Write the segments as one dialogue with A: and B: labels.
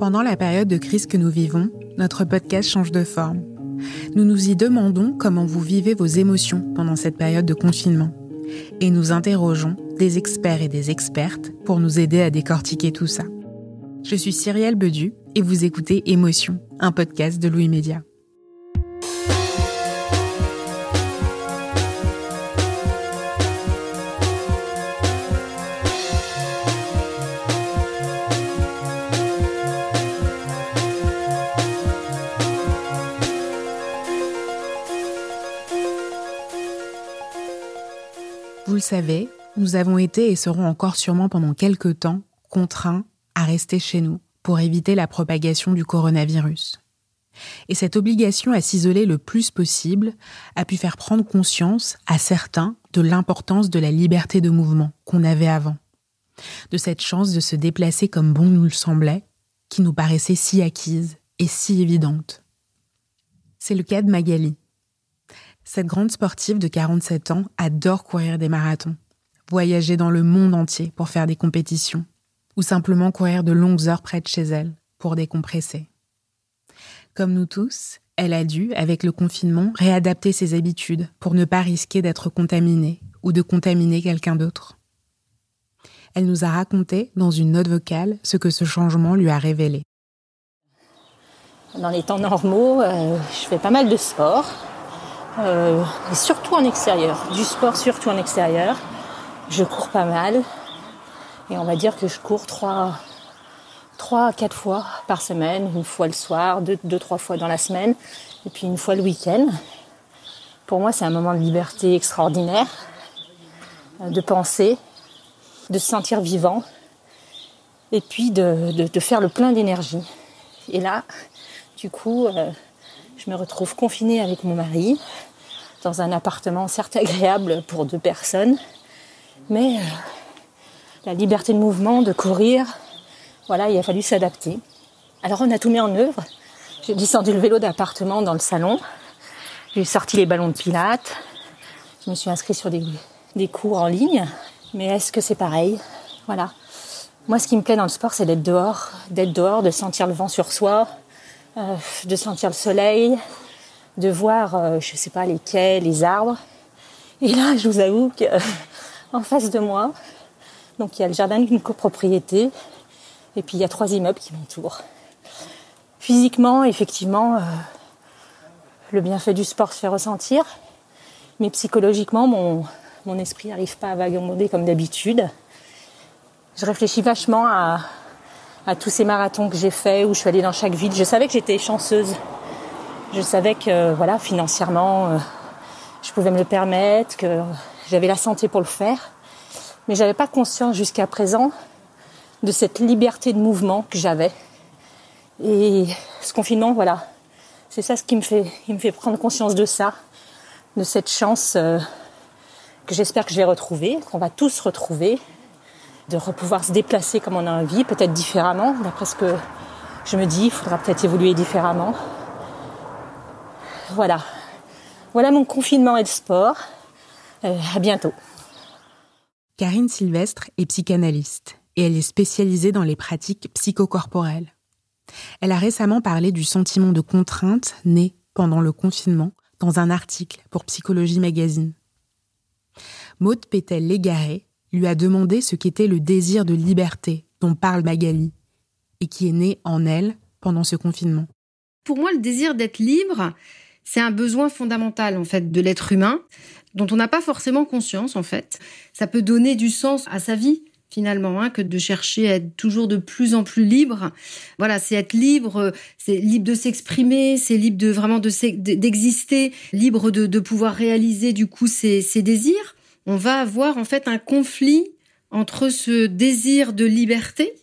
A: Pendant la période de crise que nous vivons, notre podcast change de forme. Nous nous y demandons comment vous vivez vos émotions pendant cette période de confinement. Et nous interrogeons des experts et des expertes pour nous aider à décortiquer tout ça. Je suis Cyrielle Bedu et vous écoutez Émotion, un podcast de Louis Média. Vous le savez, nous avons été et serons encore sûrement pendant quelques temps contraints à rester chez nous pour éviter la propagation du coronavirus. Et cette obligation à s'isoler le plus possible a pu faire prendre conscience à certains de l'importance de la liberté de mouvement qu'on avait avant, de cette chance de se déplacer comme bon nous le semblait, qui nous paraissait si acquise et si évidente. C'est le cas de Magali. Cette grande sportive de 47 ans adore courir des marathons, voyager dans le monde entier pour faire des compétitions, ou simplement courir de longues heures près de chez elle pour décompresser. Comme nous tous, elle a dû, avec le confinement, réadapter ses habitudes pour ne pas risquer d'être contaminée ou de contaminer quelqu'un d'autre. Elle nous a raconté, dans une note vocale, ce que ce changement lui a révélé.
B: Dans les temps normaux, euh, je fais pas mal de sport, euh, et surtout en extérieur. Du sport surtout en extérieur. Je cours pas mal, et on va dire que je cours trois, trois, quatre fois par semaine, une fois le soir, deux, deux, trois fois dans la semaine, et puis une fois le week-end. Pour moi, c'est un moment de liberté extraordinaire, euh, de penser, de se sentir vivant, et puis de, de, de faire le plein d'énergie. Et là, du coup, euh, je me retrouve confinée avec mon mari dans un appartement certes agréable pour deux personnes, mais euh, la liberté de mouvement, de courir, voilà, il a fallu s'adapter. Alors on a tout mis en œuvre. J'ai descendu le vélo d'appartement dans le salon, j'ai sorti les ballons de pilates, je me suis inscrite sur des, des cours en ligne, mais est-ce que c'est pareil? Voilà. Moi, ce qui me plaît dans le sport, c'est d'être dehors, d'être dehors, de sentir le vent sur soi, euh, de sentir le soleil, de voir, euh, je sais pas, les quais, les arbres. Et là, je vous avoue que en face de moi, donc il y a le jardin d'une copropriété, et puis il y a trois immeubles qui m'entourent. Physiquement, effectivement, euh, le bienfait du sport se fait ressentir, mais psychologiquement, mon, mon esprit n'arrive pas à vagabonder comme d'habitude. Je réfléchis vachement à, à tous ces marathons que j'ai faits, où je suis allée dans chaque ville. Je savais que j'étais chanceuse. Je savais que, voilà, financièrement, euh, je pouvais me le permettre, que j'avais la santé pour le faire. Mais j'avais pas conscience jusqu'à présent de cette liberté de mouvement que j'avais. Et ce confinement, voilà, c'est ça ce qui me fait, il me fait prendre conscience de ça, de cette chance euh, que j'espère que je vais retrouver, qu'on va tous retrouver, de pouvoir se déplacer comme on a envie, peut-être différemment, d'après ce que je me dis, il faudra peut-être évoluer différemment. Voilà. Voilà mon confinement et le sport. Euh, à bientôt.
A: Karine Sylvestre est psychanalyste et elle est spécialisée dans les pratiques psychocorporelles. Elle a récemment parlé du sentiment de contrainte né pendant le confinement dans un article pour Psychologie Magazine. Maud Pétel-Légaré lui a demandé ce qu'était le désir de liberté dont parle Magali et qui est né en elle pendant ce confinement.
C: Pour moi, le désir d'être libre, c'est un besoin fondamental en fait de l'être humain dont on n'a pas forcément conscience en fait. Ça peut donner du sens à sa vie finalement hein, que de chercher à être toujours de plus en plus libre. Voilà, c'est être libre, c'est libre de s'exprimer, c'est libre de vraiment de d'exister, libre de, pouvoir réaliser du coup ses désirs. On va avoir en fait un conflit entre ce désir de liberté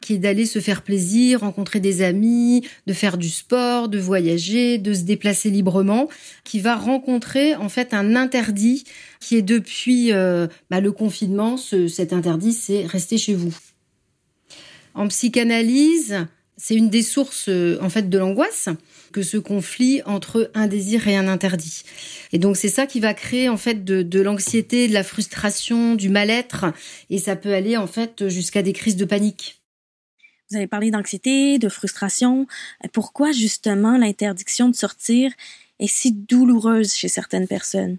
C: qui est d'aller se faire plaisir, rencontrer des amis, de faire du sport, de voyager, de se déplacer librement, qui va rencontrer en fait un interdit qui est depuis euh, bah, le confinement, cet interdit, c'est rester chez vous. En psychanalyse, c'est une des sources euh, en fait de l'angoisse que ce conflit entre un désir et un interdit. Et donc c'est ça qui va créer en fait de, de l'anxiété, de la frustration, du mal-être, et ça peut aller en fait jusqu'à des crises de panique.
D: Vous avez parlé d'anxiété, de frustration. Pourquoi justement l'interdiction de sortir est si douloureuse chez certaines personnes?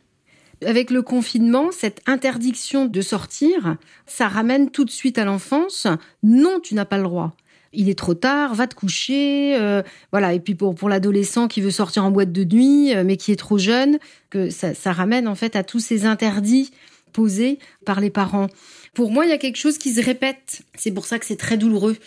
C: Avec le confinement, cette interdiction de sortir, ça ramène tout de suite à l'enfance. Non, tu n'as pas le droit. Il est trop tard, va te coucher, euh, voilà. Et puis pour pour l'adolescent qui veut sortir en boîte de nuit, euh, mais qui est trop jeune, que ça, ça ramène en fait à tous ces interdits posés par les parents. Pour moi, il y a quelque chose qui se répète. C'est pour ça que c'est très douloureux.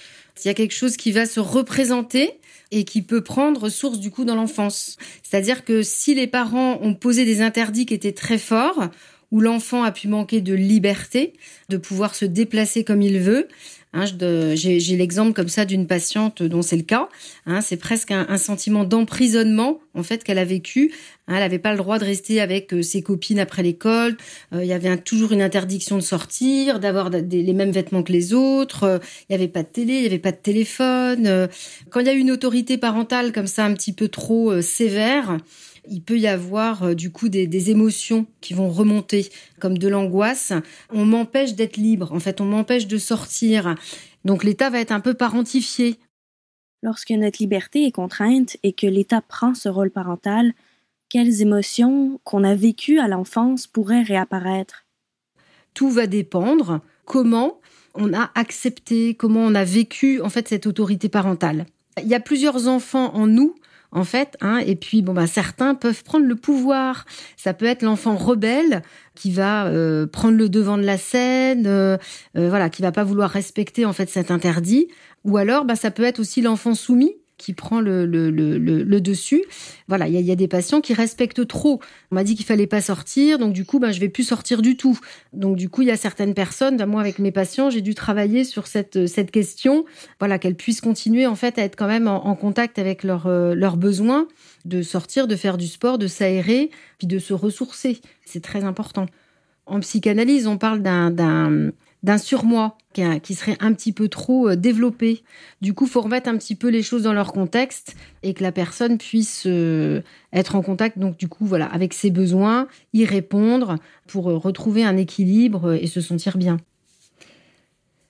C: Il y a quelque chose qui va se représenter et qui peut prendre source du coup dans l'enfance. C'est-à-dire que si les parents ont posé des interdits qui étaient très forts, où l'enfant a pu manquer de liberté, de pouvoir se déplacer comme il veut, Hein, J'ai l'exemple comme ça d'une patiente dont c'est le cas. Hein, c'est presque un, sentiment d'emprisonnement en fait qu'elle a vécu. Hein, elle n'avait pas le droit de rester avec euh, ses copines après l'école. Euh, il y avait toujours une interdiction de sortir, d'avoir les mêmes vêtements que les autres. Euh, il n'y avait pas de télé, il n'y avait pas de téléphone. quand il y a une autorité parentale comme ça un petit peu trop sévère, il peut y avoir euh, du coup des, des, émotions qui vont remonter, comme de l'angoisse. On m'empêche d'être libre, en fait, on m'empêche de sortir. Donc l'État va être un peu parentifié.
D: Lorsque notre liberté est contrainte et que l'État prend ce rôle parental, quelles émotions qu'on a vécues à l'enfance pourraient réapparaître?
C: Tout va dépendre comment on a accepté, comment on a vécu en fait cette autorité parentale? Il y a plusieurs enfants en nous en fait. Hein, et puis, bon, bah, certains peuvent prendre le pouvoir. Ça peut être l'enfant rebelle qui va euh, prendre le devant de la scène, euh, euh, voilà, qui va pas vouloir respecter en fait cet interdit. Ou alors, bah, ça peut être aussi l'enfant soumis qui prend le, dessus. Voilà, il y a, des patients qui respectent trop. On m'a dit qu'il fallait pas sortir, donc du coup, ben, je vais plus sortir du tout. Donc du coup, il y a certaines personnes, ben, moi avec mes patients, j'ai dû travailler sur cette, question, voilà, qu'elles puissent continuer en fait à être quand même en, en contact avec leurs euh, leurs besoins, de sortir, de faire du sport, de s'aérer, puis de se ressourcer. C'est très important. En psychanalyse, on parle d'un d'un surmoi qui, serait un petit peu trop euh, développé. Du coup, faut remettre un petit peu les choses dans leur contexte et que la personne puisse euh, être en contact, donc du coup, voilà, avec ses besoins, y répondre pour euh, retrouver un équilibre et se sentir bien.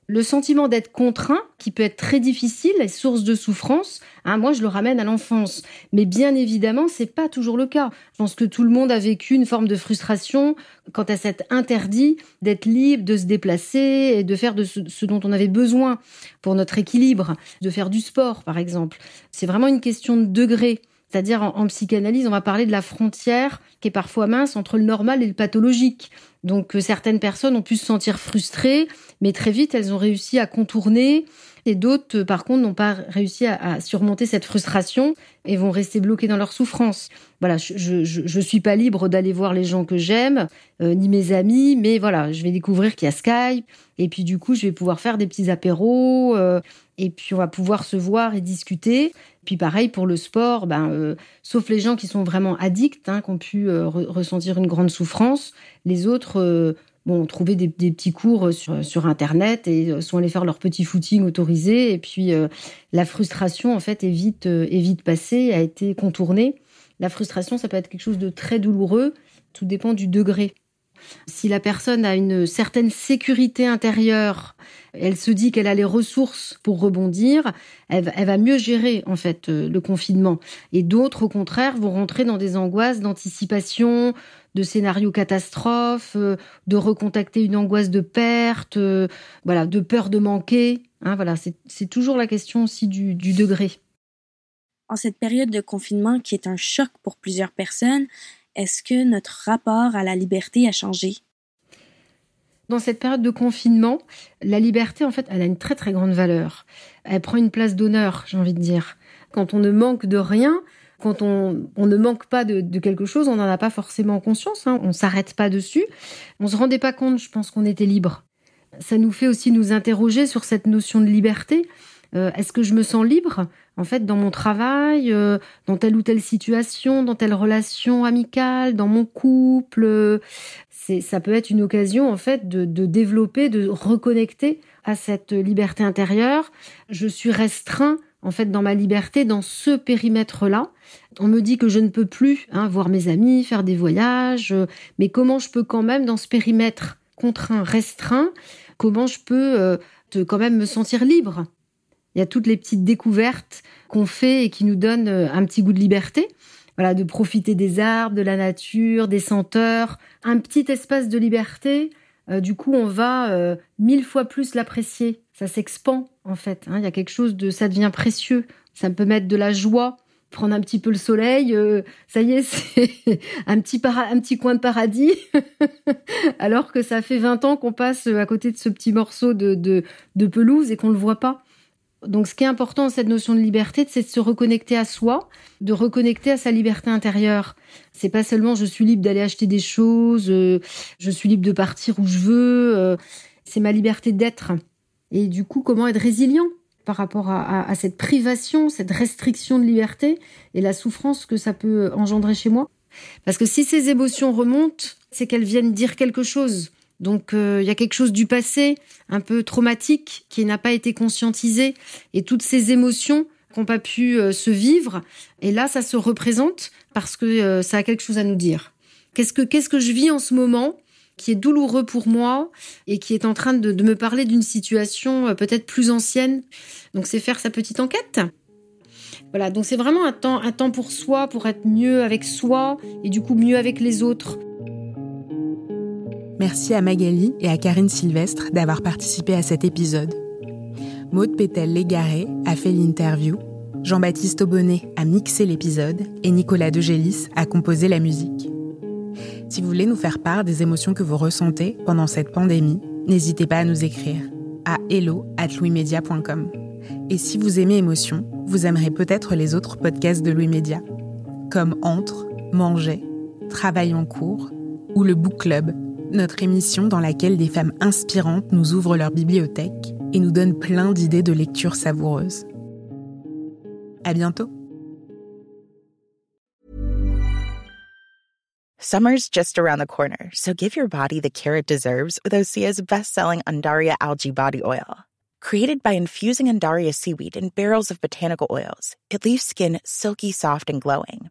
C: Le sentiment d'être contraint, qui peut être très difficile, est source de souffrance. Hein, moi, je le ramène à l'enfance, mais bien évidemment, c'est pas toujours le cas. Je pense que tout le monde a vécu une forme de frustration quant à cet interdit d'être libre, de se déplacer et de faire de ce, ce dont on avait besoin pour notre équilibre, de faire du sport, par exemple. C'est vraiment une question de degré. C'est-à-dire en, psychanalyse, on va parler de la frontière qui est parfois mince entre le normal et le pathologique. Donc euh, certaines personnes ont pu se sentir frustrées, mais très vite elles ont réussi à contourner. Et d'autres, euh, par contre, n'ont pas réussi à, surmonter cette frustration et vont rester bloquées dans leur souffrance. Voilà, je, je suis pas libre d'aller voir les gens que j'aime, euh, ni mes amis, mais voilà, je vais découvrir qu'il y a Skype. Et puis du coup, je vais pouvoir faire des petits apéros. et puis on va pouvoir se voir et discuter. Puis pareil pour le sport, ben, euh, sauf les gens qui sont vraiment addicts, hein, qui ont pu euh, ressentir une grande souffrance, les autres euh, bon, ont trouvé des, petits cours sur, sur, Internet et sont allés faire leur petit footing autorisé. Et puis la frustration, en fait, est vite, est vite passée, a été contournée. La frustration, ça peut être quelque chose de très douloureux, tout dépend du degré. Si la personne a une certaine sécurité intérieure, elle se dit qu'elle a les ressources pour rebondir, elle, va mieux gérer en fait euh, le confinement. Et d'autres, au contraire, vont rentrer dans des angoisses d'anticipation, de scénarios catastrophes, euh, de recontacter une angoisse de perte, euh, voilà, de peur de manquer. Hein, voilà, c'est toujours la question aussi du, du degré.
D: En cette période de confinement qui est un choc pour plusieurs personnes, est-ce que notre rapport à la liberté a changé?
C: Dans cette période de confinement, la liberté, en fait, elle a une très très grande valeur. Elle prend une place d'honneur, j'ai envie de dire. Quand on ne manque de rien, quand on, ne manque pas de, quelque chose, on n'en a pas forcément conscience, hein, on s'arrête pas dessus. On se rendait pas compte, je pense, qu'on était libre. Ça nous fait aussi nous interroger sur cette notion de liberté. Euh, est-ce que je me sens libre? En fait dans mon travail, euh, dans telle ou telle situation, dans telle relation amicale, dans mon couple C'est ça peut être une occasion en fait de, de développer, de reconnecter à cette liberté intérieure. Je suis restreint en fait dans ma liberté dans ce périmètre-là. On me dit que je ne peux plus hein, voir mes amis, faire des voyages, euh, mais comment je peux quand même dans ce périmètre contraint, restreint, comment je peux quand même me sentir libre? Il y a toutes les petites découvertes qu'on fait et qui nous donnent euh, un petit goût de liberté. Voilà, de profiter des arbres, de la nature, des senteurs, un petit espace de liberté. Euh, du coup, on va euh, mille fois plus l'apprécier. Ça s'expand en fait. Hein. Il y a quelque chose de, ça devient précieux. Ça peut mettre de la joie, prendre un petit peu le soleil. ça y est, c'est un petit coin de paradis. Alors que ça fait 20 ans qu'on passe à côté de ce petit morceau de, de, de pelouse et qu'on le voit pas. Donc, ce qui est important, cette notion de liberté, c'est de se reconnecter à soi, de reconnecter à sa liberté intérieure. C'est pas seulement je suis libre d'aller acheter des choses, euh, je suis libre de partir où je veux. Euh, c'est ma liberté d'être. Et du coup, comment être résilient par rapport à, cette privation, cette restriction de liberté et la souffrance que ça peut engendrer chez moi? Parce que si ces émotions remontent, c'est qu'elles viennent dire quelque chose. Donc euh, il y a quelque chose du passé un peu traumatique qui n'a pas été conscientisé et toutes ces émotions n'ont pas pu euh, se vivre et là ça se représente parce que euh, ça a quelque chose à nous dire. Qu'est-ce que qu'est-ce que je vis en ce moment qui est douloureux pour moi et qui est en train de, me parler d'une situation peut-être plus ancienne? Donc c'est faire sa petite enquête. Voilà, donc c'est vraiment un temps, un temps pour soi, pour être mieux avec soi et du coup mieux avec les autres.
A: Merci à Magali et à Karine Sylvestre d'avoir participé à cet épisode. Maude Pétel-Légaré a fait l'interview, Jean-Baptiste Aubonnet a mixé l'épisode et Nicolas Degélis a composé la musique. Si vous voulez nous faire part des émotions que vous ressentez pendant cette pandémie, n'hésitez pas à nous écrire à hello@louismedia.com. Et si vous aimez émotion, vous aimerez peut-être les autres podcasts de Louis Média, comme Entre, Manger, Travail en cours ou le Book Club notre émission dans laquelle des femmes inspirantes nous ouvrent leur bibliothèque et nous donnent plein d'idées de lecture savoureuses. À bientôt.
E: Summer's just around the corner, so give your body the care it deserves with Osea's best-selling Undaria algae body oil. Created by infusing Undaria seaweed in barrels of botanical oils, it leaves skin silky soft and glowing